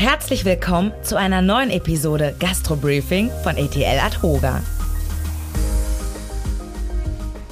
Herzlich willkommen zu einer neuen Episode Gastro Briefing von ETL Adhoga.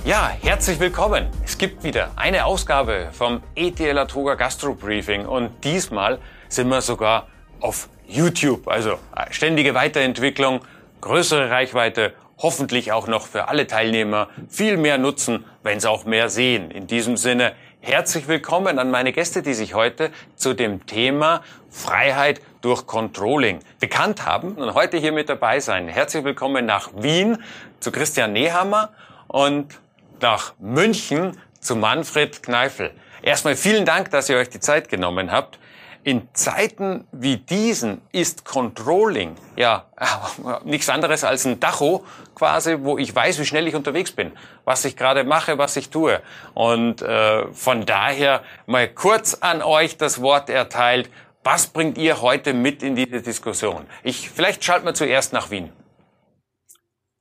Ja, herzlich willkommen. Es gibt wieder eine Ausgabe vom ETL Adhoga Gastro Briefing und diesmal sind wir sogar auf YouTube. Also äh, ständige Weiterentwicklung, größere Reichweite, hoffentlich auch noch für alle Teilnehmer viel mehr nutzen, wenn sie auch mehr sehen. In diesem Sinne herzlich willkommen an meine Gäste, die sich heute zu dem Thema Freiheit durch Controlling bekannt haben und heute hier mit dabei sein. Herzlich willkommen nach Wien zu Christian Nehammer und nach München zu Manfred Kneifel. Erstmal vielen Dank, dass ihr euch die Zeit genommen habt. In Zeiten wie diesen ist Controlling ja nichts anderes als ein Dacho quasi, wo ich weiß, wie schnell ich unterwegs bin, was ich gerade mache, was ich tue. Und äh, von daher mal kurz an euch das Wort erteilt. Was bringt ihr heute mit in diese Diskussion? Ich vielleicht schalten wir zuerst nach Wien.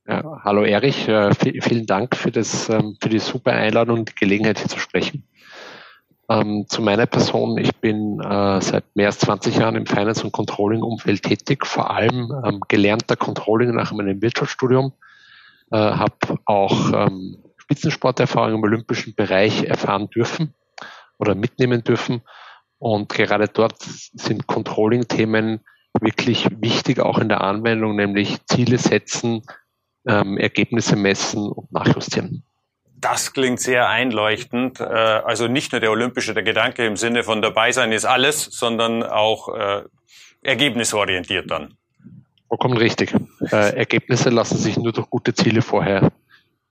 Ja, hallo Erich, äh, vielen Dank für, das, ähm, für die super Einladung und die Gelegenheit hier zu sprechen. Ähm, zu meiner Person, ich bin äh, seit mehr als 20 Jahren im Finance- und Controlling-Umfeld tätig, vor allem ähm, gelernter Controlling nach meinem Wirtschaftsstudium, äh, habe auch ähm, Spitzensporterfahrung im olympischen Bereich erfahren dürfen oder mitnehmen dürfen. Und gerade dort sind Controlling-Themen wirklich wichtig, auch in der Anwendung, nämlich Ziele setzen, ähm, Ergebnisse messen und nachjustieren. Das klingt sehr einleuchtend. Äh, also nicht nur der olympische der Gedanke im Sinne von dabei sein ist alles, sondern auch äh, ergebnisorientiert dann. Vollkommen richtig. Äh, Ergebnisse lassen sich nur durch gute Ziele vorher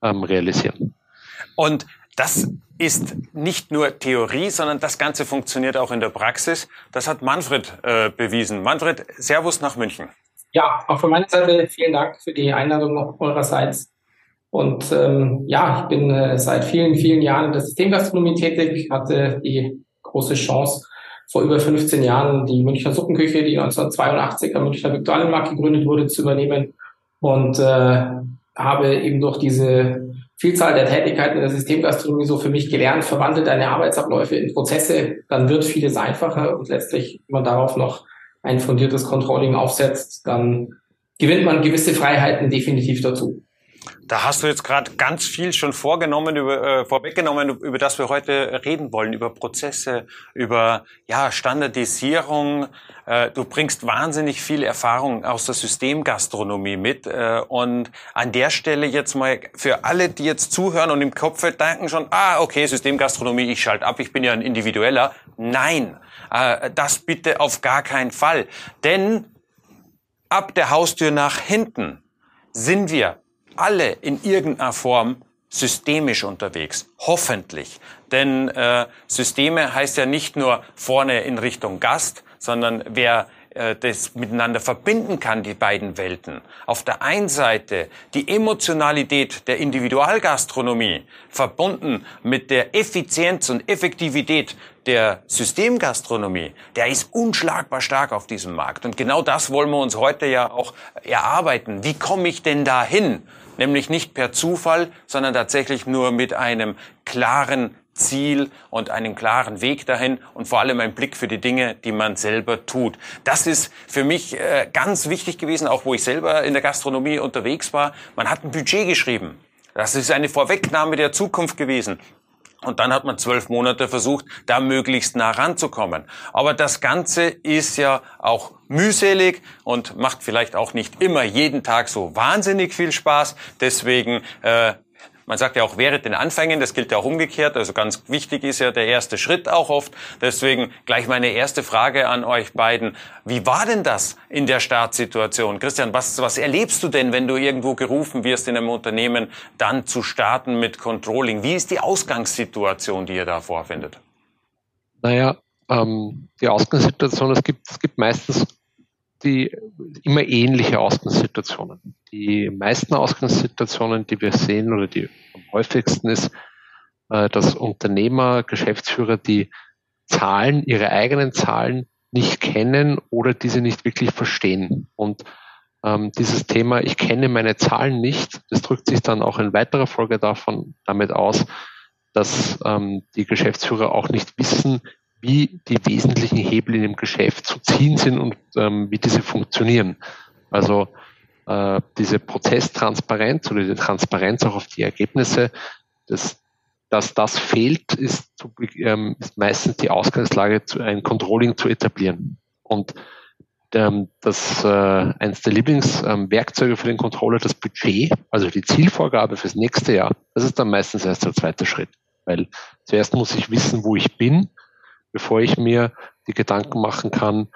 ähm, realisieren. Und das ist nicht nur Theorie, sondern das Ganze funktioniert auch in der Praxis. Das hat Manfred äh, bewiesen. Manfred, Servus nach München. Ja, auch von meiner Seite vielen Dank für die Einladung eurerseits. Und ähm, ja, ich bin äh, seit vielen, vielen Jahren in der Systemgastronomie tätig, hatte die große Chance, vor über 15 Jahren die Münchner Suppenküche, die 1982 am Münchner Viktualienmarkt gegründet wurde, zu übernehmen und äh, habe eben durch diese Vielzahl der Tätigkeiten in der Systemgastronomie so für mich gelernt, verwandelt deine Arbeitsabläufe in Prozesse, dann wird vieles einfacher und letztlich, wenn man darauf noch ein fundiertes Controlling aufsetzt, dann gewinnt man gewisse Freiheiten definitiv dazu. Da hast du jetzt gerade ganz viel schon vorgenommen, über, äh, vorweggenommen, über das wir heute reden wollen, über Prozesse, über ja, Standardisierung. Äh, du bringst wahnsinnig viel Erfahrung aus der Systemgastronomie mit. Äh, und an der Stelle jetzt mal für alle, die jetzt zuhören und im Kopf denken schon, ah, okay, Systemgastronomie, ich schalte ab, ich bin ja ein Individueller. Nein, äh, das bitte auf gar keinen Fall. Denn ab der Haustür nach hinten sind wir alle in irgendeiner Form systemisch unterwegs. Hoffentlich. Denn äh, Systeme heißt ja nicht nur vorne in Richtung Gast, sondern wer äh, das miteinander verbinden kann, die beiden Welten. Auf der einen Seite die Emotionalität der Individualgastronomie verbunden mit der Effizienz und Effektivität der Systemgastronomie, der ist unschlagbar stark auf diesem Markt. Und genau das wollen wir uns heute ja auch erarbeiten. Wie komme ich denn dahin? Nämlich nicht per Zufall, sondern tatsächlich nur mit einem klaren Ziel und einem klaren Weg dahin und vor allem ein Blick für die Dinge, die man selber tut. Das ist für mich äh, ganz wichtig gewesen, auch wo ich selber in der Gastronomie unterwegs war. Man hat ein Budget geschrieben. Das ist eine Vorwegnahme der Zukunft gewesen. Und dann hat man zwölf Monate versucht, da möglichst nah ranzukommen. Aber das Ganze ist ja auch mühselig und macht vielleicht auch nicht immer jeden Tag so wahnsinnig viel Spaß. Deswegen äh, man sagt ja auch während den Anfängen, das gilt ja auch umgekehrt. Also ganz wichtig ist ja der erste Schritt auch oft. Deswegen gleich meine erste Frage an euch beiden. Wie war denn das in der Startsituation? Christian, was, was erlebst du denn, wenn du irgendwo gerufen wirst in einem Unternehmen, dann zu starten mit Controlling? Wie ist die Ausgangssituation, die ihr da vorfindet? Naja, ähm, die Ausgangssituation, es gibt, es gibt meistens die immer ähnliche Ausgangssituationen. Die meisten Ausgangssituationen, die wir sehen oder die am häufigsten ist, äh, dass Unternehmer, Geschäftsführer die Zahlen, ihre eigenen Zahlen nicht kennen oder diese nicht wirklich verstehen. Und ähm, dieses Thema, ich kenne meine Zahlen nicht, das drückt sich dann auch in weiterer Folge davon damit aus, dass ähm, die Geschäftsführer auch nicht wissen, wie die wesentlichen Hebel in dem Geschäft zu ziehen sind und ähm, wie diese funktionieren. Also äh, diese Prozesstransparenz oder die Transparenz auch auf die Ergebnisse, das, dass das fehlt, ist, ähm, ist meistens die Ausgangslage, zu, ein Controlling zu etablieren. Und ähm, das äh, eines der Lieblingswerkzeuge ähm, für den Controller, das Budget, also die Zielvorgabe fürs nächste Jahr, das ist dann meistens erst der zweite Schritt. Weil zuerst muss ich wissen, wo ich bin, bevor ich mir die Gedanken machen kann,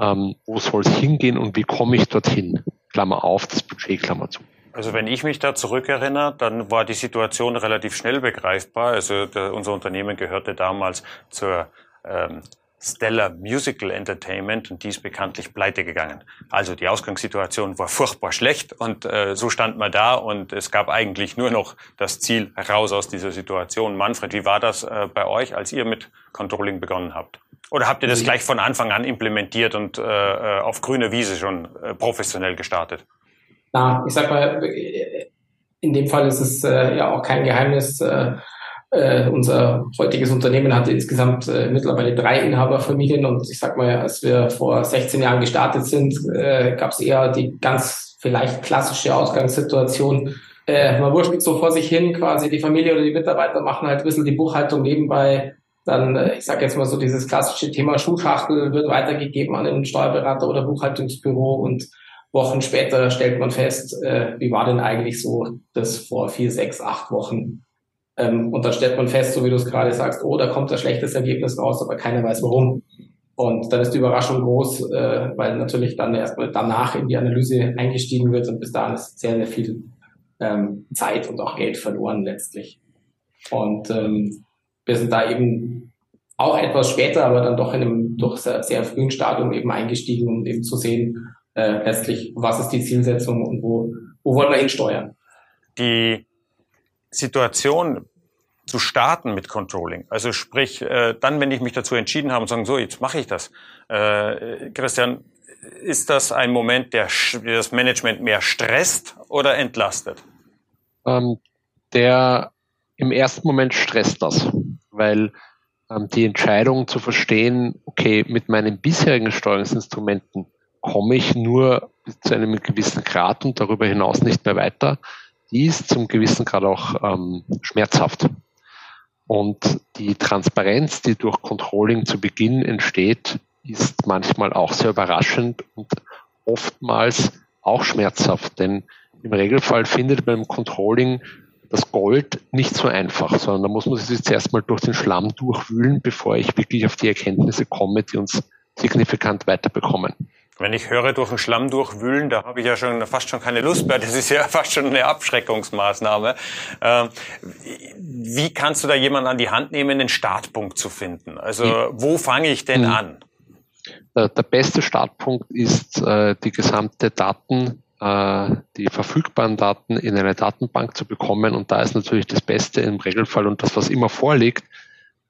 ähm, wo soll es hingehen und wie komme ich dorthin. Klammer auf, das Budget, Klammer zu. Also wenn ich mich da zurückerinnere, dann war die Situation relativ schnell begreifbar. Also der, unser Unternehmen gehörte damals zur ähm, Stellar Musical Entertainment und die ist bekanntlich pleite gegangen. Also die Ausgangssituation war furchtbar schlecht und äh, so stand man da und es gab eigentlich nur noch das Ziel raus aus dieser Situation. Manfred, wie war das äh, bei euch, als ihr mit Controlling begonnen habt? Oder habt ihr das gleich von Anfang an implementiert und äh, äh auf grüner Wiese schon äh, professionell gestartet? Na, ich sag mal, in dem Fall ist es äh, ja auch kein Geheimnis. Äh, äh, unser heutiges Unternehmen hatte insgesamt äh, mittlerweile drei Inhaberfamilien und ich sag mal, als wir vor 16 Jahren gestartet sind, äh, gab es eher die ganz vielleicht klassische Ausgangssituation. Äh, man wurschtelt so vor sich hin, quasi die Familie oder die Mitarbeiter machen halt ein bisschen die Buchhaltung nebenbei. Dann, äh, ich sage jetzt mal so, dieses klassische Thema Schuhschachtel wird weitergegeben an den Steuerberater oder Buchhaltungsbüro und Wochen später stellt man fest, äh, wie war denn eigentlich so das vor vier, sechs, acht Wochen ähm, und dann stellt man fest, so wie du es gerade sagst, oh, da kommt ein schlechtes Ergebnis raus, aber keiner weiß warum. Und dann ist die Überraschung groß, äh, weil natürlich dann erstmal danach in die Analyse eingestiegen wird und bis dahin ist sehr, sehr viel ähm, Zeit und auch Geld verloren letztlich. Und ähm, wir sind da eben auch etwas später, aber dann doch in einem doch sehr, sehr frühen Stadium eben eingestiegen, um eben zu sehen, äh, letztlich, was ist die Zielsetzung und wo, wo wollen wir hinsteuern. Die Situation zu starten mit Controlling. Also sprich, äh, dann, wenn ich mich dazu entschieden habe und sagen, so, jetzt mache ich das. Äh, Christian, ist das ein Moment, der das Management mehr stresst oder entlastet? Ähm, der im ersten Moment stresst das, weil ähm, die Entscheidung zu verstehen, okay, mit meinen bisherigen Steuerungsinstrumenten komme ich nur zu einem gewissen Grad und darüber hinaus nicht mehr weiter, die ist zum gewissen Grad auch ähm, schmerzhaft. Und die Transparenz, die durch Controlling zu Beginn entsteht, ist manchmal auch sehr überraschend und oftmals auch schmerzhaft. Denn im Regelfall findet man im Controlling das Gold nicht so einfach, sondern da muss man sich zuerst mal durch den Schlamm durchwühlen, bevor ich wirklich auf die Erkenntnisse komme, die uns signifikant weiterbekommen. Wenn ich höre, durch den Schlamm durchwühlen, da habe ich ja schon fast schon keine Lust mehr. Das ist ja fast schon eine Abschreckungsmaßnahme. Ähm, wie kannst du da jemanden an die Hand nehmen, einen Startpunkt zu finden? Also wo fange ich denn hm. an? Der, der beste Startpunkt ist äh, die gesamte Daten, äh, die verfügbaren Daten in eine Datenbank zu bekommen. Und da ist natürlich das Beste im Regelfall und das, was immer vorliegt,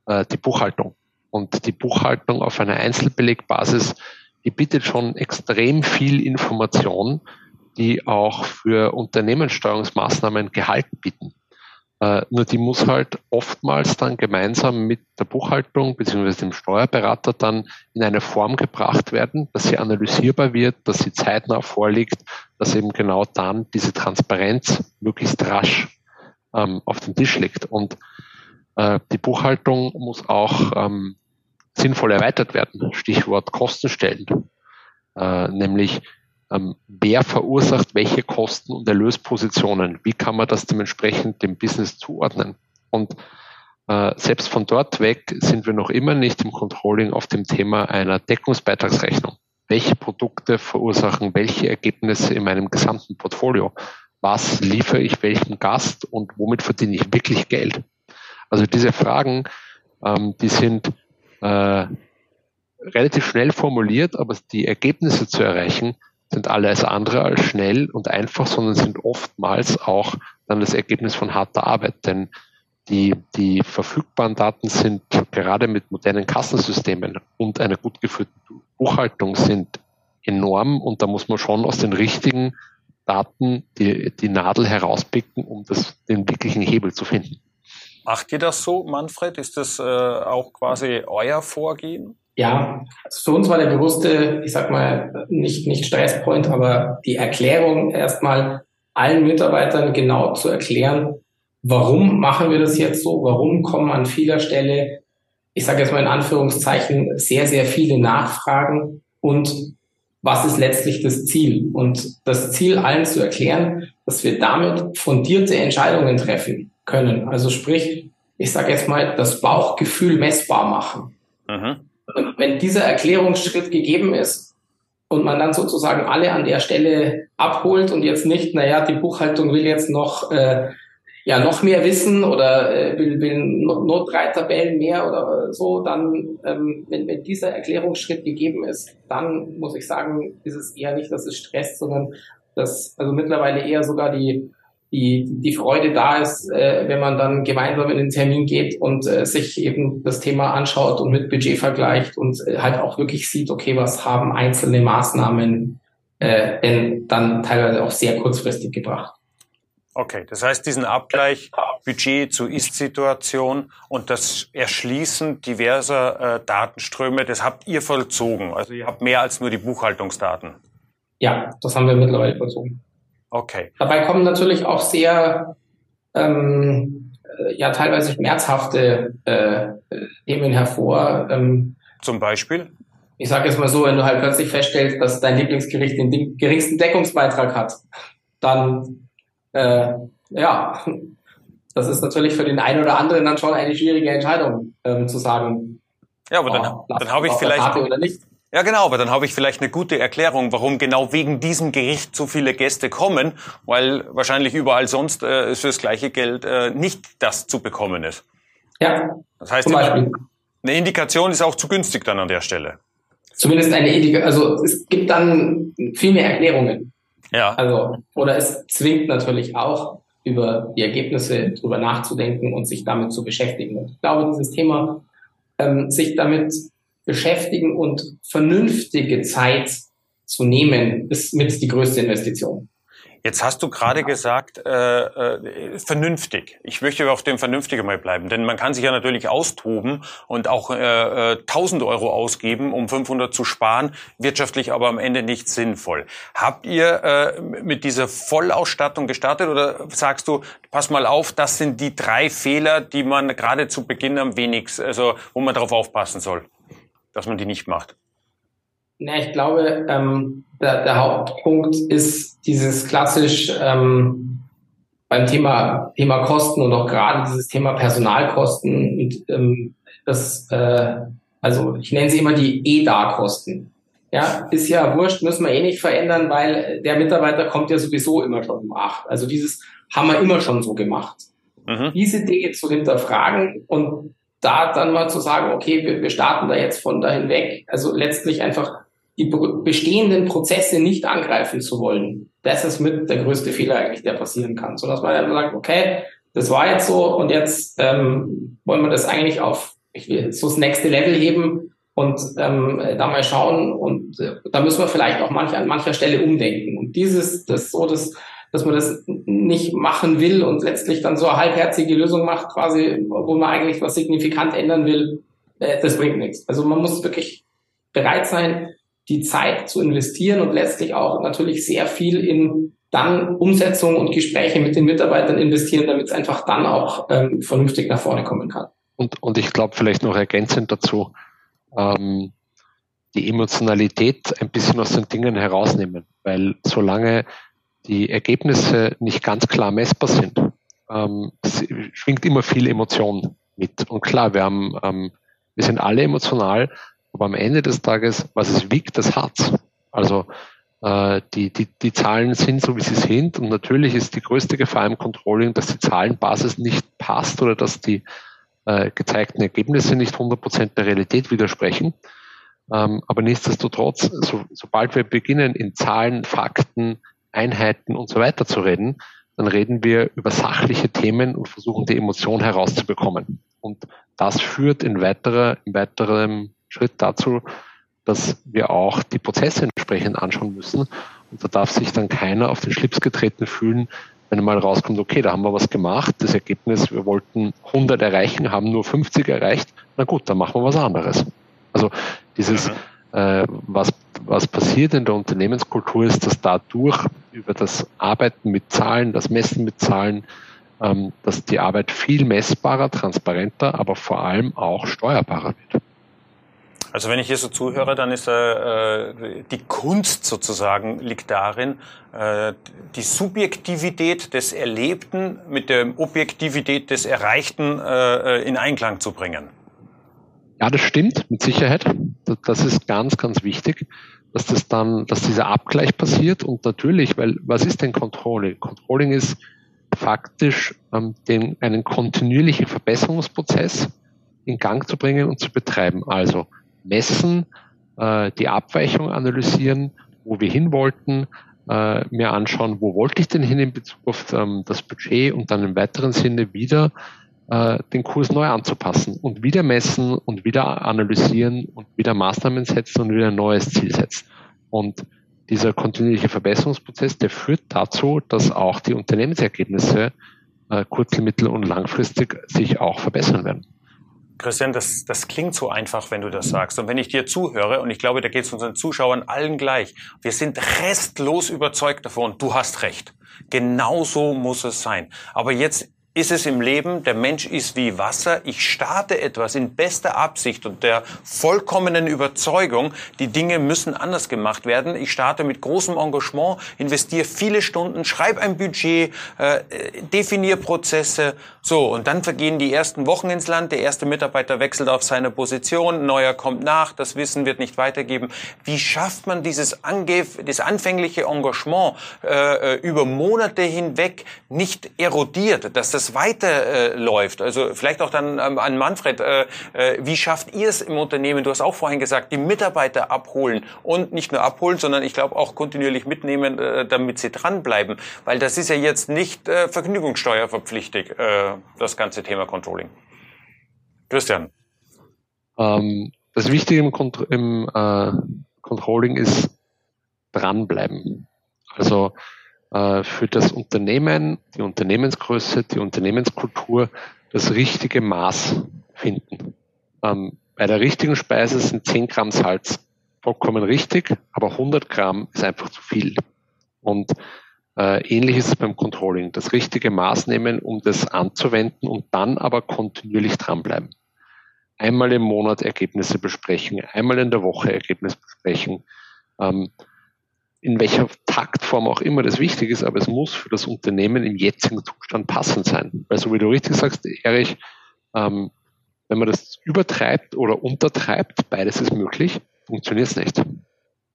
äh, die Buchhaltung. Und die Buchhaltung auf einer Einzelbelegbasis die bietet schon extrem viel Information, die auch für Unternehmenssteuerungsmaßnahmen Gehalt bieten. Äh, nur die muss halt oftmals dann gemeinsam mit der Buchhaltung bzw. dem Steuerberater dann in eine Form gebracht werden, dass sie analysierbar wird, dass sie zeitnah vorliegt, dass eben genau dann diese Transparenz möglichst rasch ähm, auf den Tisch liegt. Und äh, die Buchhaltung muss auch ähm, sinnvoll erweitert werden. Stichwort Kostenstellen. Äh, nämlich, ähm, wer verursacht welche Kosten und Erlöspositionen? Wie kann man das dementsprechend dem Business zuordnen? Und äh, selbst von dort weg sind wir noch immer nicht im Controlling auf dem Thema einer Deckungsbeitragsrechnung. Welche Produkte verursachen welche Ergebnisse in meinem gesamten Portfolio? Was liefere ich welchem Gast und womit verdiene ich wirklich Geld? Also diese Fragen, ähm, die sind äh, relativ schnell formuliert, aber die Ergebnisse zu erreichen, sind alles andere als schnell und einfach, sondern sind oftmals auch dann das Ergebnis von harter Arbeit. Denn die, die verfügbaren Daten sind gerade mit modernen Kassensystemen und einer gut geführten Buchhaltung sind enorm und da muss man schon aus den richtigen Daten die, die Nadel herauspicken, um das, den wirklichen Hebel zu finden. Macht ihr das so, Manfred? Ist das äh, auch quasi euer Vorgehen? Ja, also für uns war der bewusste, ich sag mal, nicht, nicht Stresspoint, aber die Erklärung erstmal allen Mitarbeitern genau zu erklären, warum machen wir das jetzt so, warum kommen an vieler Stelle, ich sage jetzt mal in Anführungszeichen, sehr, sehr viele Nachfragen und was ist letztlich das Ziel? Und das Ziel allen zu erklären, dass wir damit fundierte Entscheidungen treffen können. Also sprich, ich sage jetzt mal, das Bauchgefühl messbar machen. Mhm. Und wenn dieser Erklärungsschritt gegeben ist und man dann sozusagen alle an der Stelle abholt und jetzt nicht, naja, die Buchhaltung will jetzt noch äh, ja noch mehr wissen oder äh, will, will nur drei Tabellen mehr oder so, dann, ähm, wenn, wenn dieser Erklärungsschritt gegeben ist, dann muss ich sagen, ist es eher nicht, dass es stresst, sondern dass also mittlerweile eher sogar die die, die Freude da ist, äh, wenn man dann gemeinsam in den Termin geht und äh, sich eben das Thema anschaut und mit Budget vergleicht und äh, halt auch wirklich sieht, okay, was haben einzelne Maßnahmen äh, denn dann teilweise auch sehr kurzfristig gebracht. Okay, das heißt, diesen Abgleich Budget zu Ist-Situation und das Erschließen diverser äh, Datenströme, das habt ihr vollzogen. Also ihr habt mehr als nur die Buchhaltungsdaten. Ja, das haben wir mittlerweile vollzogen. Okay. Dabei kommen natürlich auch sehr, ähm, äh, ja, teilweise schmerzhafte äh, Themen hervor. Ähm, Zum Beispiel? Ich sage jetzt mal so, wenn du halt plötzlich feststellst, dass dein Lieblingsgericht den geringsten Deckungsbeitrag hat, dann äh, ja, das ist natürlich für den einen oder anderen dann schon eine schwierige Entscheidung, ähm, zu sagen. Ja, aber dann, oh, dann habe ich vielleicht. Oder nicht. Ja, genau, aber dann habe ich vielleicht eine gute Erklärung, warum genau wegen diesem Gericht so viele Gäste kommen, weil wahrscheinlich überall sonst äh, für das gleiche Geld äh, nicht das zu bekommen ist. Ja. Das heißt, eine Indikation ist auch zu günstig dann an der Stelle. Zumindest eine Indikation, also es gibt dann viel mehr Erklärungen. Ja. Also, oder es zwingt natürlich auch, über die Ergebnisse drüber nachzudenken und sich damit zu beschäftigen. Und ich glaube, dieses Thema, ähm, sich damit beschäftigen und vernünftige Zeit zu nehmen, ist mit die größte Investition. Jetzt hast du gerade gesagt, äh, äh, vernünftig. Ich möchte auf dem Vernünftigen mal bleiben, denn man kann sich ja natürlich austoben und auch äh, äh, 1000 Euro ausgeben, um 500 zu sparen, wirtschaftlich aber am Ende nicht sinnvoll. Habt ihr äh, mit dieser Vollausstattung gestartet oder sagst du, pass mal auf, das sind die drei Fehler, die man gerade zu Beginn am wenigsten, also wo man darauf aufpassen soll, dass man die nicht macht? Na, ich glaube, ähm, der, der Hauptpunkt ist dieses klassisch ähm, beim Thema Thema Kosten und auch gerade dieses Thema Personalkosten und ähm, das äh, also ich nenne sie immer die EDA-Kosten. Ja, ist ja wurscht, müssen wir eh nicht verändern, weil der Mitarbeiter kommt ja sowieso immer schon um acht. Also dieses haben wir immer schon so gemacht. Mhm. Diese Dinge zu hinterfragen und da dann mal zu sagen, okay, wir, wir starten da jetzt von dahin weg. Also letztlich einfach die bestehenden Prozesse nicht angreifen zu wollen, das ist mit der größte Fehler eigentlich, der passieren kann. So dass man dann sagt, okay, das war jetzt so und jetzt ähm, wollen wir das eigentlich auf ich will, so das nächste Level heben und ähm, da mal schauen und äh, da müssen wir vielleicht auch manch, an mancher Stelle umdenken. Und dieses, das so, dass, dass man das nicht machen will und letztlich dann so eine halbherzige Lösung macht, quasi, wo man eigentlich was signifikant ändern will, äh, das bringt nichts. Also man muss wirklich bereit sein, die Zeit zu investieren und letztlich auch natürlich sehr viel in dann Umsetzung und Gespräche mit den Mitarbeitern investieren, damit es einfach dann auch ähm, vernünftig nach vorne kommen kann. Und, und ich glaube vielleicht noch ergänzend dazu, ähm, die Emotionalität ein bisschen aus den Dingen herausnehmen, weil solange die Ergebnisse nicht ganz klar messbar sind, ähm, schwingt immer viel Emotion mit. Und klar, wir haben, ähm, wir sind alle emotional, aber am Ende des Tages, was es wiegt, das hat's. Also äh, die, die, die Zahlen sind so, wie sie sind. Und natürlich ist die größte Gefahr im Controlling, dass die Zahlenbasis nicht passt oder dass die äh, gezeigten Ergebnisse nicht 100% der Realität widersprechen. Ähm, aber nichtsdestotrotz, so, sobald wir beginnen, in Zahlen, Fakten, Einheiten und so weiter zu reden, dann reden wir über sachliche Themen und versuchen die Emotion herauszubekommen. Und das führt in weiterer, in weiterem Schritt dazu, dass wir auch die Prozesse entsprechend anschauen müssen. Und da darf sich dann keiner auf den Schlips getreten fühlen, wenn mal rauskommt, okay, da haben wir was gemacht, das Ergebnis, wir wollten 100 erreichen, haben nur 50 erreicht, na gut, dann machen wir was anderes. Also dieses, was, was passiert in der Unternehmenskultur ist, dass dadurch über das Arbeiten mit Zahlen, das Messen mit Zahlen, ähm, dass die Arbeit viel messbarer, transparenter, aber vor allem auch steuerbarer wird. Also wenn ich hier so zuhöre, dann ist äh, die Kunst sozusagen liegt darin, äh, die Subjektivität des Erlebten mit der Objektivität des Erreichten äh, in Einklang zu bringen. Ja, das stimmt, mit Sicherheit. Das ist ganz, ganz wichtig, dass das dann, dass dieser Abgleich passiert und natürlich, weil was ist denn Controlling? Controlling ist faktisch ähm, den, einen kontinuierlichen Verbesserungsprozess in Gang zu bringen und zu betreiben. Also messen, äh, die Abweichung analysieren, wo wir hin wollten, äh, mir anschauen, wo wollte ich denn hin in Bezug auf ähm, das Budget und dann im weiteren Sinne wieder äh, den Kurs neu anzupassen und wieder messen und wieder analysieren und wieder Maßnahmen setzen und wieder ein neues Ziel setzen. Und dieser kontinuierliche Verbesserungsprozess, der führt dazu, dass auch die Unternehmensergebnisse äh, kurz-, mittel- und langfristig sich auch verbessern werden. Christian, das, das klingt so einfach, wenn du das sagst. Und wenn ich dir zuhöre, und ich glaube, da geht es unseren Zuschauern allen gleich, wir sind restlos überzeugt davon, du hast recht. Genauso muss es sein. Aber jetzt ist es im Leben, der Mensch ist wie Wasser. Ich starte etwas in bester Absicht und der vollkommenen Überzeugung, die Dinge müssen anders gemacht werden. Ich starte mit großem Engagement, investiere viele Stunden, schreibe ein Budget, äh, definiere Prozesse. So, und dann vergehen die ersten Wochen ins Land. Der erste Mitarbeiter wechselt auf seine Position, neuer kommt nach, das Wissen wird nicht weitergeben. Wie schafft man dieses, Ange das anfängliche Engagement äh, äh, über Monate hinweg nicht erodiert, dass das weiterläuft. Äh, also vielleicht auch dann ähm, an Manfred, äh, äh, wie schafft ihr es im Unternehmen? Du hast auch vorhin gesagt, die Mitarbeiter abholen und nicht nur abholen, sondern ich glaube auch kontinuierlich mitnehmen, damit sie dranbleiben. Weil das ist ja jetzt nicht vergnügungssteuerverpflichtig, das ganze Thema Controlling. Christian. Ähm, das Wichtige im, Kont im äh, Controlling ist dranbleiben. Also für das Unternehmen, die Unternehmensgröße, die Unternehmenskultur das richtige Maß finden. Ähm, bei der richtigen Speise sind 10 Gramm Salz vollkommen richtig, aber 100 Gramm ist einfach zu viel. Und äh, ähnlich ist es beim Controlling. Das richtige Maß nehmen, um das anzuwenden und dann aber kontinuierlich dranbleiben. Einmal im Monat Ergebnisse besprechen, einmal in der Woche Ergebnisse besprechen. Ähm, in welcher Taktform auch immer das wichtig ist, aber es muss für das Unternehmen im jetzigen Zustand passend sein. Weil so wie du richtig sagst, Erich, ähm, wenn man das übertreibt oder untertreibt, beides ist möglich, funktioniert es nicht.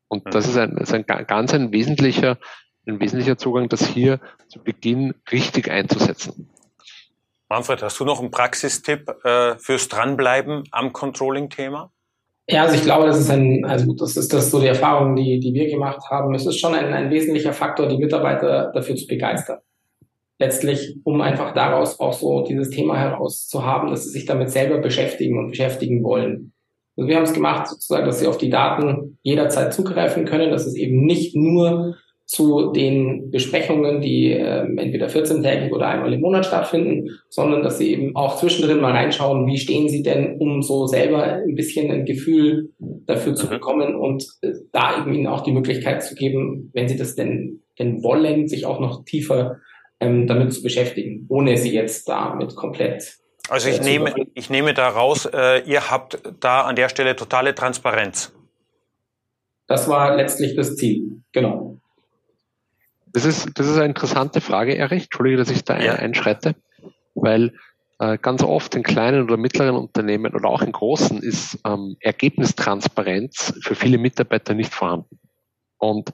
Und das ist ein, ist ein ganz ein wesentlicher, ein wesentlicher Zugang, das hier zu Beginn richtig einzusetzen. Manfred, hast du noch einen Praxistipp äh, fürs Dranbleiben am Controlling-Thema? Ja, also ich glaube, das ist ein, also das ist das so die Erfahrung, die, die wir gemacht haben. Es ist schon ein, ein wesentlicher Faktor, die Mitarbeiter dafür zu begeistern. Letztlich, um einfach daraus auch so dieses Thema heraus zu haben, dass sie sich damit selber beschäftigen und beschäftigen wollen. Also wir haben es gemacht, sozusagen, dass sie auf die Daten jederzeit zugreifen können, dass es eben nicht nur zu den Besprechungen, die ähm, entweder 14-tägig oder einmal im Monat stattfinden, sondern dass sie eben auch zwischendrin mal reinschauen, wie stehen sie denn, um so selber ein bisschen ein Gefühl dafür zu mhm. bekommen und äh, da eben ihnen auch die Möglichkeit zu geben, wenn sie das denn, denn wollen, sich auch noch tiefer ähm, damit zu beschäftigen, ohne sie jetzt damit komplett also ich äh, nehme, ich nehme da raus, äh, ihr habt da an der Stelle totale Transparenz. Das war letztlich das Ziel, genau. Das ist, das ist eine interessante Frage, Erich. Entschuldige, dass ich da ja. einschreite, weil äh, ganz oft in kleinen oder mittleren Unternehmen oder auch in großen ist ähm, Ergebnistransparenz für viele Mitarbeiter nicht vorhanden. Und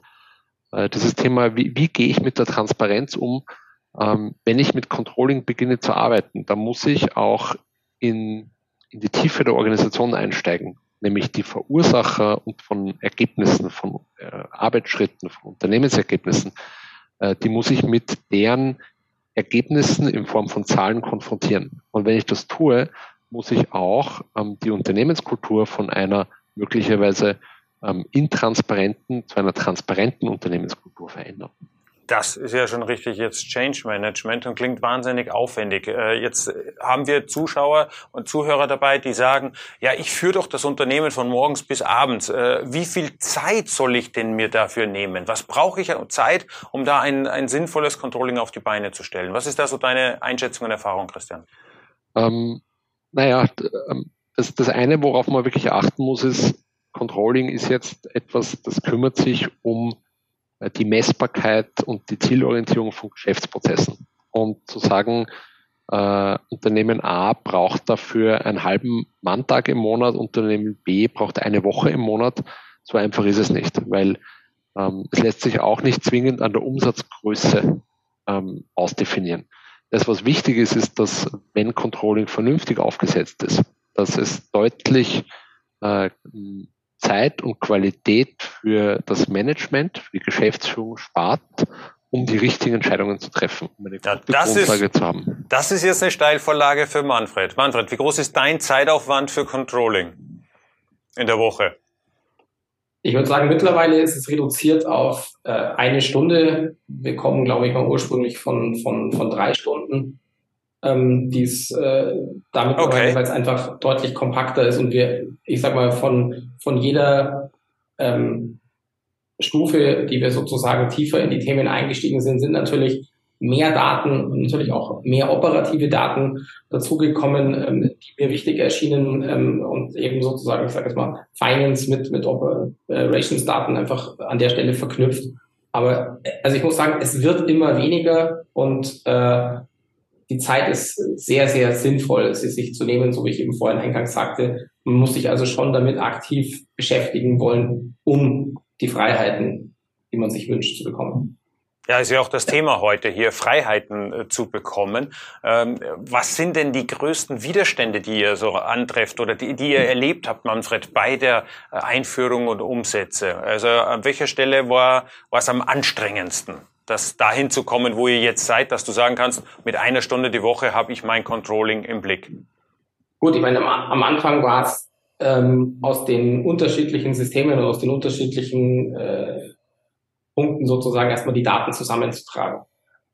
äh, dieses Thema, wie, wie gehe ich mit der Transparenz um, ähm, wenn ich mit Controlling beginne zu arbeiten, dann muss ich auch in, in die Tiefe der Organisation einsteigen nämlich die Verursacher und von Ergebnissen, von äh, Arbeitsschritten, von Unternehmensergebnissen die muss ich mit deren Ergebnissen in Form von Zahlen konfrontieren. Und wenn ich das tue, muss ich auch ähm, die Unternehmenskultur von einer möglicherweise ähm, intransparenten zu einer transparenten Unternehmenskultur verändern. Das ist ja schon richtig jetzt Change Management und klingt wahnsinnig aufwendig. Äh, jetzt haben wir Zuschauer und Zuhörer dabei, die sagen, ja, ich führe doch das Unternehmen von morgens bis abends. Äh, wie viel Zeit soll ich denn mir dafür nehmen? Was brauche ich an Zeit, um da ein, ein sinnvolles Controlling auf die Beine zu stellen? Was ist da so deine Einschätzung und Erfahrung, Christian? Ähm, naja, ähm, das, das eine, worauf man wirklich achten muss, ist, Controlling ist jetzt etwas, das kümmert sich um die Messbarkeit und die Zielorientierung von Geschäftsprozessen. Und zu sagen, äh, Unternehmen A braucht dafür einen halben Manntag im Monat, Unternehmen B braucht eine Woche im Monat, so einfach ist es nicht, weil ähm, es lässt sich auch nicht zwingend an der Umsatzgröße ähm, ausdefinieren. Das, was wichtig ist, ist, dass wenn Controlling vernünftig aufgesetzt ist, dass es deutlich äh, Zeit und Qualität für das Management, für die Geschäftsführung spart, um die richtigen Entscheidungen zu treffen, um eine ja, gute Grundlage ist, zu haben. Das ist jetzt eine Steilvorlage für Manfred. Manfred, wie groß ist dein Zeitaufwand für Controlling in der Woche? Ich würde sagen, mittlerweile ist es reduziert auf äh, eine Stunde. Wir kommen, glaube ich, mal ursprünglich von, von, von drei Stunden ähm, die es äh, damit okay. weil es einfach deutlich kompakter ist und wir, ich sag mal, von, von jeder ähm, Stufe, die wir sozusagen tiefer in die Themen eingestiegen sind, sind natürlich mehr Daten und natürlich auch mehr operative Daten dazugekommen, ähm, die mir wichtig erschienen ähm, und eben sozusagen, ich sage jetzt mal, Finance mit, mit Operations-Daten einfach an der Stelle verknüpft. Aber also ich muss sagen, es wird immer weniger und äh, die Zeit ist sehr, sehr sinnvoll, sie sich zu nehmen, so wie ich eben vorhin eingangs sagte. Man muss sich also schon damit aktiv beschäftigen wollen, um die Freiheiten, die man sich wünscht, zu bekommen. Ja, ist ja auch das Thema heute hier, Freiheiten äh, zu bekommen. Ähm, was sind denn die größten Widerstände, die ihr so antrefft oder die, die ihr erlebt habt, Manfred, bei der äh, Einführung und Umsätze? Also an welcher Stelle war, es am anstrengendsten? Das dahin zu kommen, wo ihr jetzt seid, dass du sagen kannst, mit einer Stunde die Woche habe ich mein Controlling im Blick? Gut, ich meine, am, Anfang war es ähm, aus den unterschiedlichen Systemen und aus den unterschiedlichen äh, Punkten sozusagen erstmal die Daten zusammenzutragen.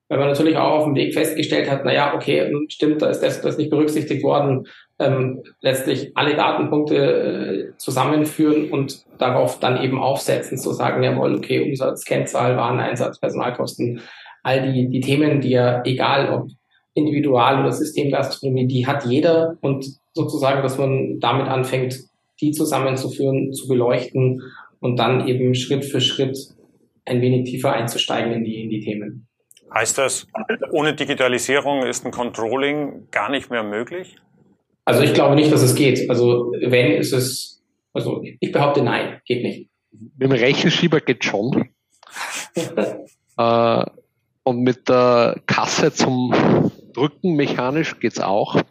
Weil man natürlich auch auf dem Weg festgestellt hat, na ja, okay, stimmt, da ist das, das nicht berücksichtigt worden, ähm, letztlich alle Datenpunkte äh, zusammenführen und darauf dann eben aufsetzen, zu sagen, jawohl, okay, Umsatz, Kennzahl, Wareneinsatz, Personalkosten, all die, die Themen, die ja, egal ob Individual- oder Systemgastronomie, die hat jeder und sozusagen, dass man damit anfängt, die zusammenzuführen, zu beleuchten und dann eben Schritt für Schritt ein wenig tiefer einzusteigen in die, in die Themen. Heißt das, ohne Digitalisierung ist ein Controlling gar nicht mehr möglich? Also ich glaube nicht, dass es geht. Also wenn ist es, also ich behaupte nein, geht nicht. Mit dem Rechenschieber geht schon. äh, und mit der Kasse zum Drücken mechanisch geht's auch. Ja,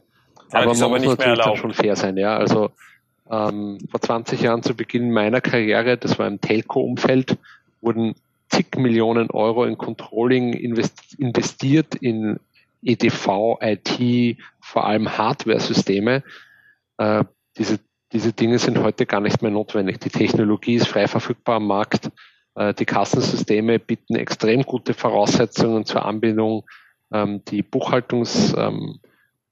aber man aber muss natürlich dann schon fair sein, ja. Also ähm, vor 20 Jahren zu Beginn meiner Karriere, das war im Telco-Umfeld, wurden zig Millionen Euro in Controlling investiert, in EDV, IT, vor allem Hardware-Systeme. Äh, diese, diese Dinge sind heute gar nicht mehr notwendig. Die Technologie ist frei verfügbar am Markt. Äh, die Kassensysteme bieten extrem gute Voraussetzungen zur Anbindung. Ähm, die Buchhaltungsdaten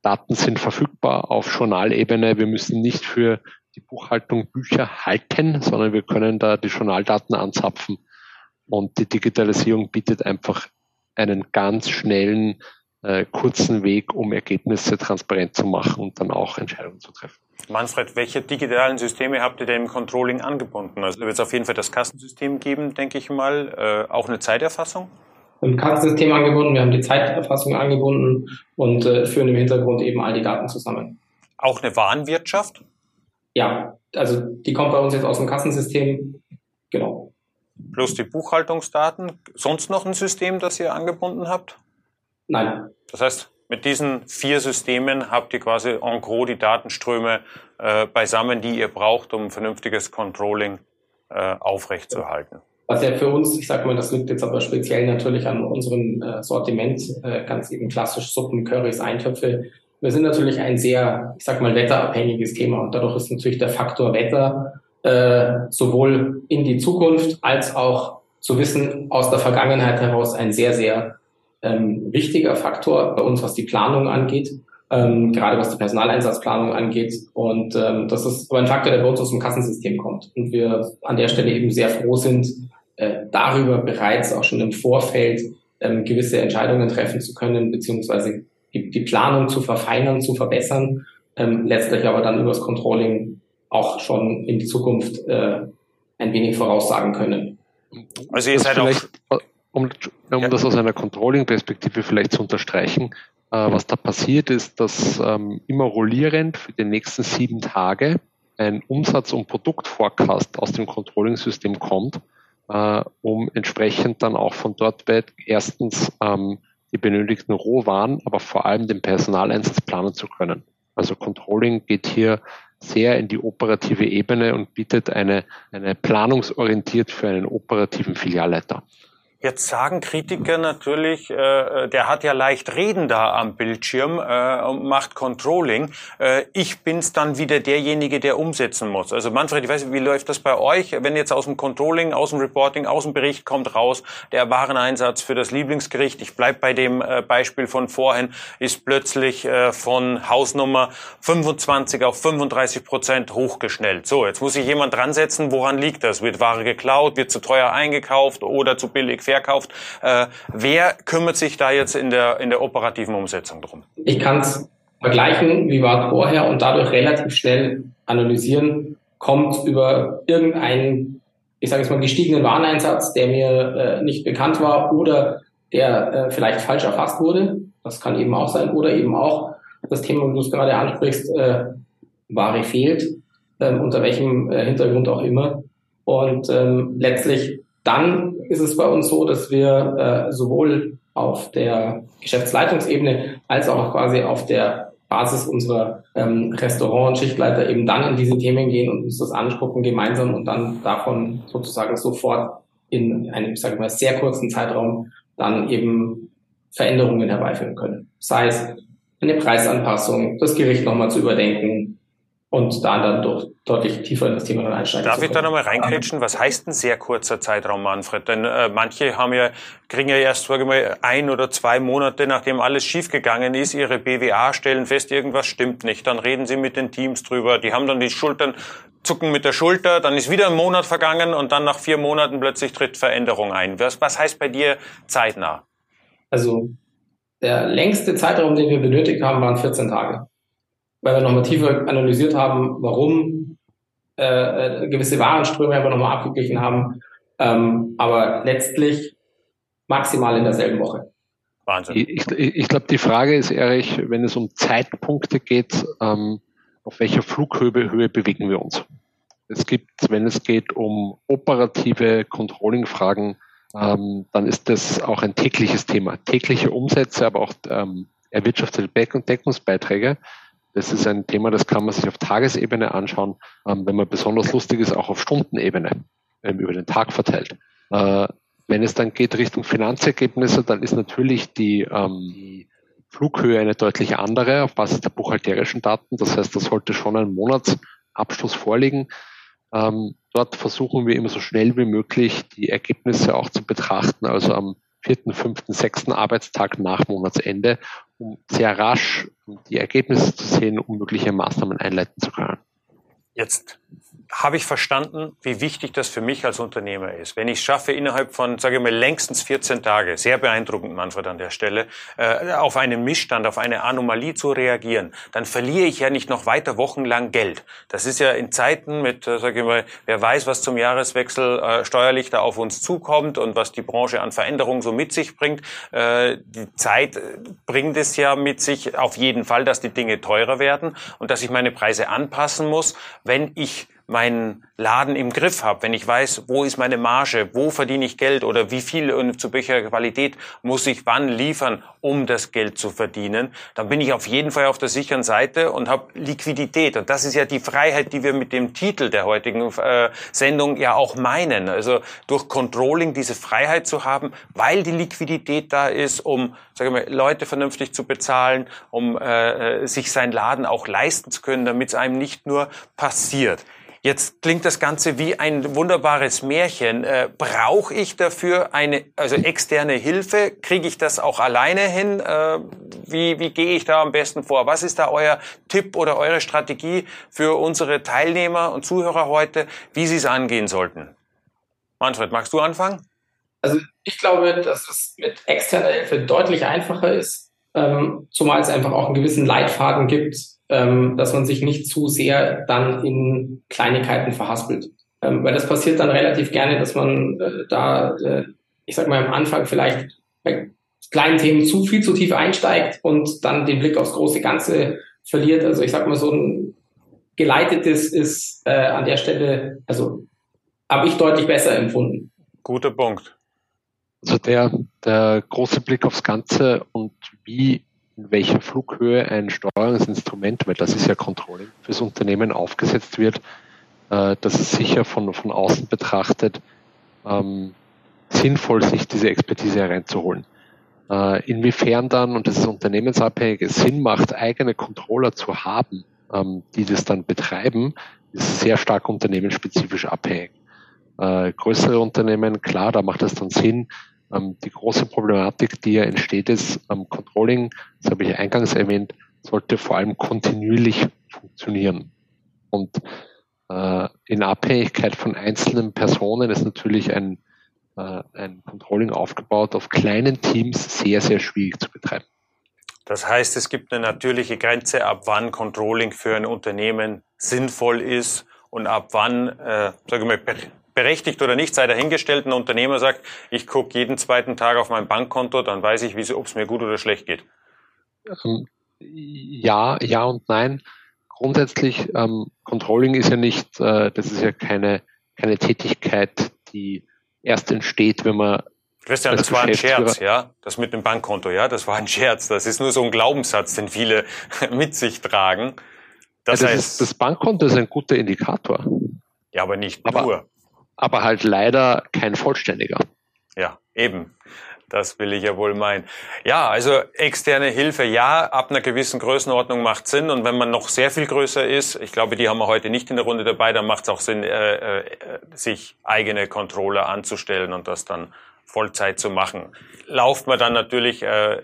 ähm, sind verfügbar auf Journalebene. Wir müssen nicht für die Buchhaltung Bücher halten, sondern wir können da die Journaldaten anzapfen. Und die Digitalisierung bietet einfach einen ganz schnellen äh, kurzen Weg, um Ergebnisse transparent zu machen und dann auch Entscheidungen zu treffen. Manfred, welche digitalen Systeme habt ihr denn im Controlling angebunden? Also wird es auf jeden Fall das Kassensystem geben, denke ich mal, äh, auch eine Zeiterfassung? Ein Kassensystem angebunden, wir haben die Zeiterfassung angebunden und äh, führen im Hintergrund eben all die Daten zusammen. Auch eine Warenwirtschaft? Ja, also die kommt bei uns jetzt aus dem Kassensystem, genau. Plus die Buchhaltungsdaten. Sonst noch ein System, das ihr angebunden habt? Nein. Das heißt, mit diesen vier Systemen habt ihr quasi en gros die Datenströme äh, beisammen, die ihr braucht, um vernünftiges Controlling äh, aufrechtzuerhalten. Was ja für uns, ich sag mal, das liegt jetzt aber speziell natürlich an unserem äh, Sortiment, äh, ganz eben klassisch Suppen, Currys, Eintöpfe. Wir sind natürlich ein sehr, ich sag mal, wetterabhängiges Thema und dadurch ist natürlich der Faktor Wetter äh, sowohl in die Zukunft als auch zu wissen, aus der Vergangenheit heraus ein sehr, sehr ähm, wichtiger Faktor bei uns, was die Planung angeht, ähm, gerade was die Personaleinsatzplanung angeht. Und ähm, das ist aber ein Faktor, der bei uns aus dem Kassensystem kommt. Und wir an der Stelle eben sehr froh sind, äh, darüber bereits auch schon im Vorfeld ähm, gewisse Entscheidungen treffen zu können, beziehungsweise die, die Planung zu verfeinern, zu verbessern, ähm, letztlich aber dann übers Controlling auch schon in die Zukunft äh, ein wenig voraussagen können. Also ihr seid auch um, um ja. das aus einer Controlling-Perspektive vielleicht zu unterstreichen, äh, was da passiert ist, dass ähm, immer rollierend für die nächsten sieben Tage ein Umsatz- und Produktforecast aus dem Controlling-System kommt, äh, um entsprechend dann auch von dort weit erstens ähm, die benötigten Rohwaren, aber vor allem den Personaleinsatz planen zu können. Also Controlling geht hier sehr in die operative Ebene und bietet eine, eine planungsorientiert für einen operativen Filialleiter. Jetzt sagen Kritiker natürlich, äh, der hat ja leicht reden da am Bildschirm äh, und macht Controlling. Äh, ich bin's dann wieder derjenige, der umsetzen muss. Also Manfred, ich weiß nicht, wie läuft das bei euch? Wenn jetzt aus dem Controlling, aus dem Reporting, aus dem Bericht kommt raus, der Wareneinsatz für das Lieblingsgericht, ich bleib bei dem äh, Beispiel von vorhin, ist plötzlich äh, von Hausnummer 25 auf 35 Prozent hochgeschnellt. So, jetzt muss sich jemand dran setzen, woran liegt das? Wird Ware geklaut, wird zu teuer eingekauft oder zu billig verkauft. Äh, wer kümmert sich da jetzt in der, in der operativen Umsetzung drum? Ich kann es vergleichen, wie war es vorher und dadurch relativ schnell analysieren, kommt über irgendeinen, ich sage jetzt mal, gestiegenen Wareneinsatz, der mir äh, nicht bekannt war oder der äh, vielleicht falsch erfasst wurde. Das kann eben auch sein. Oder eben auch das Thema, wo du es gerade ansprichst, äh, Ware fehlt, äh, unter welchem äh, Hintergrund auch immer. Und ähm, letztlich dann ist es bei uns so, dass wir äh, sowohl auf der Geschäftsleitungsebene als auch quasi auf der Basis unserer ähm, Restaurant- und Schichtleiter eben dann in diese Themen gehen und uns das angucken gemeinsam und dann davon sozusagen sofort in einem, sage ich mal, sehr kurzen Zeitraum dann eben Veränderungen herbeiführen können. Sei es eine Preisanpassung, das Gericht nochmal zu überdenken, und da dann doch deutlich tiefer in das Thema dann einsteigen. Darf ich da nochmal reinkretschen? Was heißt ein sehr kurzer Zeitraum, Manfred? Denn äh, manche haben ja, kriegen ja erst, sage ich mal, ein oder zwei Monate, nachdem alles schiefgegangen ist, ihre BWA, stellen fest, irgendwas stimmt nicht. Dann reden sie mit den Teams drüber. Die haben dann die Schultern, zucken mit der Schulter, dann ist wieder ein Monat vergangen und dann nach vier Monaten plötzlich tritt Veränderung ein. Was, was heißt bei dir zeitnah? Also der längste Zeitraum, den wir benötigt haben, waren 14 Tage weil wir nochmal tiefer analysiert haben, warum äh, äh, gewisse Warenströme einfach nochmal abgeglichen haben. Ähm, aber letztlich maximal in derselben Woche. Wahnsinn. Ich, ich, ich glaube, die Frage ist, Erich, wenn es um Zeitpunkte geht, ähm, auf welcher Flughöhe Höhe bewegen wir uns? Es gibt, wenn es geht um operative Controlling-Fragen, ähm, dann ist das auch ein tägliches Thema. Tägliche Umsätze, aber auch ähm, erwirtschaftete Back- und Deckungsbeiträge. Das ist ein Thema, das kann man sich auf Tagesebene anschauen, ähm, wenn man besonders lustig ist, auch auf Stundenebene, ähm, über den Tag verteilt. Äh, wenn es dann geht Richtung Finanzergebnisse, dann ist natürlich die, ähm, Flughöhe eine deutlich andere auf Basis der buchhalterischen Daten. Das heißt, da sollte schon ein Monatsabschluss vorliegen. Ähm, dort versuchen wir immer so schnell wie möglich die Ergebnisse auch zu betrachten, also am vierten, fünften, sechsten Arbeitstag nach Monatsende, um sehr rasch die Ergebnisse zu sehen, um mögliche Maßnahmen einleiten zu können. Jetzt habe ich verstanden, wie wichtig das für mich als Unternehmer ist. Wenn ich es schaffe, innerhalb von, sage ich mal, längstens 14 Tage, sehr beeindruckend, Manfred, an der Stelle, äh, auf einen Missstand, auf eine Anomalie zu reagieren, dann verliere ich ja nicht noch weiter wochenlang Geld. Das ist ja in Zeiten mit, äh, sage ich mal, wer weiß, was zum Jahreswechsel äh, steuerlich da auf uns zukommt und was die Branche an Veränderungen so mit sich bringt. Äh, die Zeit bringt es ja mit sich auf jeden Fall, dass die Dinge teurer werden und dass ich meine Preise anpassen muss, wenn ich meinen Laden im Griff habe, wenn ich weiß, wo ist meine Marge, wo verdiene ich Geld oder wie viel und zu welcher Qualität muss ich wann liefern, um das Geld zu verdienen, dann bin ich auf jeden Fall auf der sicheren Seite und habe Liquidität. Und das ist ja die Freiheit, die wir mit dem Titel der heutigen äh, Sendung ja auch meinen. Also durch Controlling diese Freiheit zu haben, weil die Liquidität da ist, um sage ich mal, Leute vernünftig zu bezahlen, um äh, äh sich seinen Laden auch leisten zu können, damit es einem nicht nur passiert. Jetzt klingt das Ganze wie ein wunderbares Märchen. Äh, Brauche ich dafür eine also externe Hilfe? Kriege ich das auch alleine hin? Äh, wie, wie gehe ich da am besten vor? Was ist da euer Tipp oder eure Strategie für unsere Teilnehmer und Zuhörer heute, wie sie es angehen sollten? Manfred, magst du anfangen? Also ich glaube, dass es mit externer Hilfe deutlich einfacher ist, ähm, zumal es einfach auch einen gewissen Leitfaden gibt, ähm, dass man sich nicht zu sehr dann in Kleinigkeiten verhaspelt. Ähm, weil das passiert dann relativ gerne, dass man äh, da, äh, ich sag mal, am Anfang vielleicht bei kleinen Themen zu viel zu tief einsteigt und dann den Blick aufs große Ganze verliert. Also ich sag mal, so ein geleitetes ist äh, an der Stelle, also habe ich deutlich besser empfunden. Guter Punkt. Also der, der große Blick aufs Ganze und wie in welcher Flughöhe ein Steuerungsinstrument, weil das ist ja Controlling, fürs Unternehmen aufgesetzt wird, äh, dass es sicher von, von außen betrachtet ähm, sinnvoll, sich diese Expertise hereinzuholen. Äh, inwiefern dann, und das ist unternehmensabhängig, es Sinn macht, eigene Controller zu haben, ähm, die das dann betreiben, ist sehr stark unternehmensspezifisch abhängig. Äh, größere Unternehmen, klar, da macht es dann Sinn, die große Problematik, die ja entsteht, ist am Controlling, das habe ich eingangs erwähnt, sollte vor allem kontinuierlich funktionieren. Und äh, in Abhängigkeit von einzelnen Personen ist natürlich ein, äh, ein Controlling aufgebaut auf kleinen Teams sehr, sehr schwierig zu betreiben. Das heißt, es gibt eine natürliche Grenze, ab wann Controlling für ein Unternehmen sinnvoll ist und ab wann, äh, sage ich mal, berechtigt oder nicht, sei dahingestellt, ein Unternehmer sagt, ich gucke jeden zweiten Tag auf mein Bankkonto, dann weiß ich, ob es mir gut oder schlecht geht. Ähm, ja, ja und nein. Grundsätzlich, ähm, Controlling ist ja nicht, äh, das ist ja keine, keine Tätigkeit, die erst entsteht, wenn man Christian, das war ein Scherz, ja. Das mit dem Bankkonto, ja, das war ein Scherz. Das ist nur so ein Glaubenssatz, den viele mit sich tragen. Das, ja, das heißt, ist, das Bankkonto ist ein guter Indikator. Ja, aber nicht aber, nur aber halt leider kein vollständiger. Ja, eben. Das will ich ja wohl meinen. Ja, also externe Hilfe, ja, ab einer gewissen Größenordnung macht Sinn. Und wenn man noch sehr viel größer ist, ich glaube, die haben wir heute nicht in der Runde dabei, dann macht es auch Sinn, äh, äh, sich eigene Controller anzustellen und das dann Vollzeit zu machen. Lauft man dann natürlich, äh,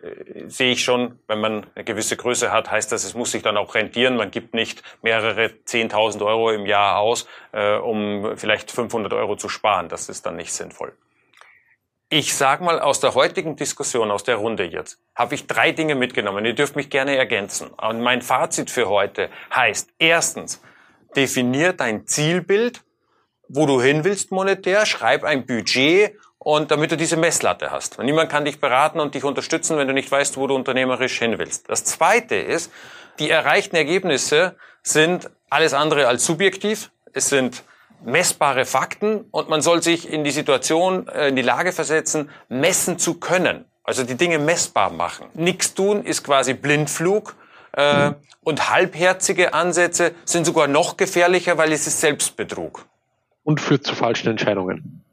sehe ich schon, wenn man eine gewisse Größe hat, heißt das, es muss sich dann auch rentieren. Man gibt nicht mehrere 10.000 Euro im Jahr aus, äh, um vielleicht 500 Euro zu sparen. Das ist dann nicht sinnvoll. Ich sag mal, aus der heutigen Diskussion, aus der Runde jetzt, habe ich drei Dinge mitgenommen. Ihr dürft mich gerne ergänzen. Und mein Fazit für heute heißt, erstens, definier dein Zielbild, wo du hin willst monetär, schreib ein Budget und damit du diese Messlatte hast. niemand kann dich beraten und dich unterstützen, wenn du nicht weißt, wo du unternehmerisch hin willst. Das Zweite ist, die erreichten Ergebnisse sind alles andere als subjektiv. Es sind messbare Fakten und man soll sich in die Situation, äh, in die Lage versetzen, messen zu können. Also die Dinge messbar machen. Nichts tun ist quasi Blindflug. Äh, und halbherzige Ansätze sind sogar noch gefährlicher, weil es ist Selbstbetrug. Und führt zu falschen Entscheidungen.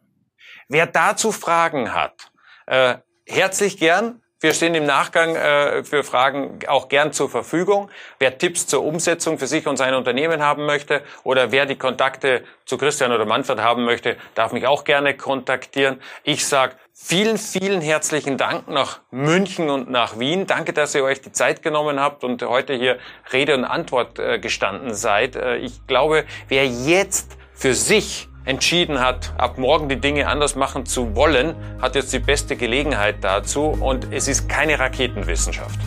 Wer dazu Fragen hat, äh, herzlich gern. Wir stehen im Nachgang äh, für Fragen auch gern zur Verfügung. Wer Tipps zur Umsetzung für sich und sein Unternehmen haben möchte oder wer die Kontakte zu Christian oder Manfred haben möchte, darf mich auch gerne kontaktieren. Ich sage vielen, vielen herzlichen Dank nach München und nach Wien. Danke, dass ihr euch die Zeit genommen habt und heute hier Rede und Antwort äh, gestanden seid. Äh, ich glaube, wer jetzt für sich entschieden hat, ab morgen die Dinge anders machen zu wollen, hat jetzt die beste Gelegenheit dazu und es ist keine Raketenwissenschaft.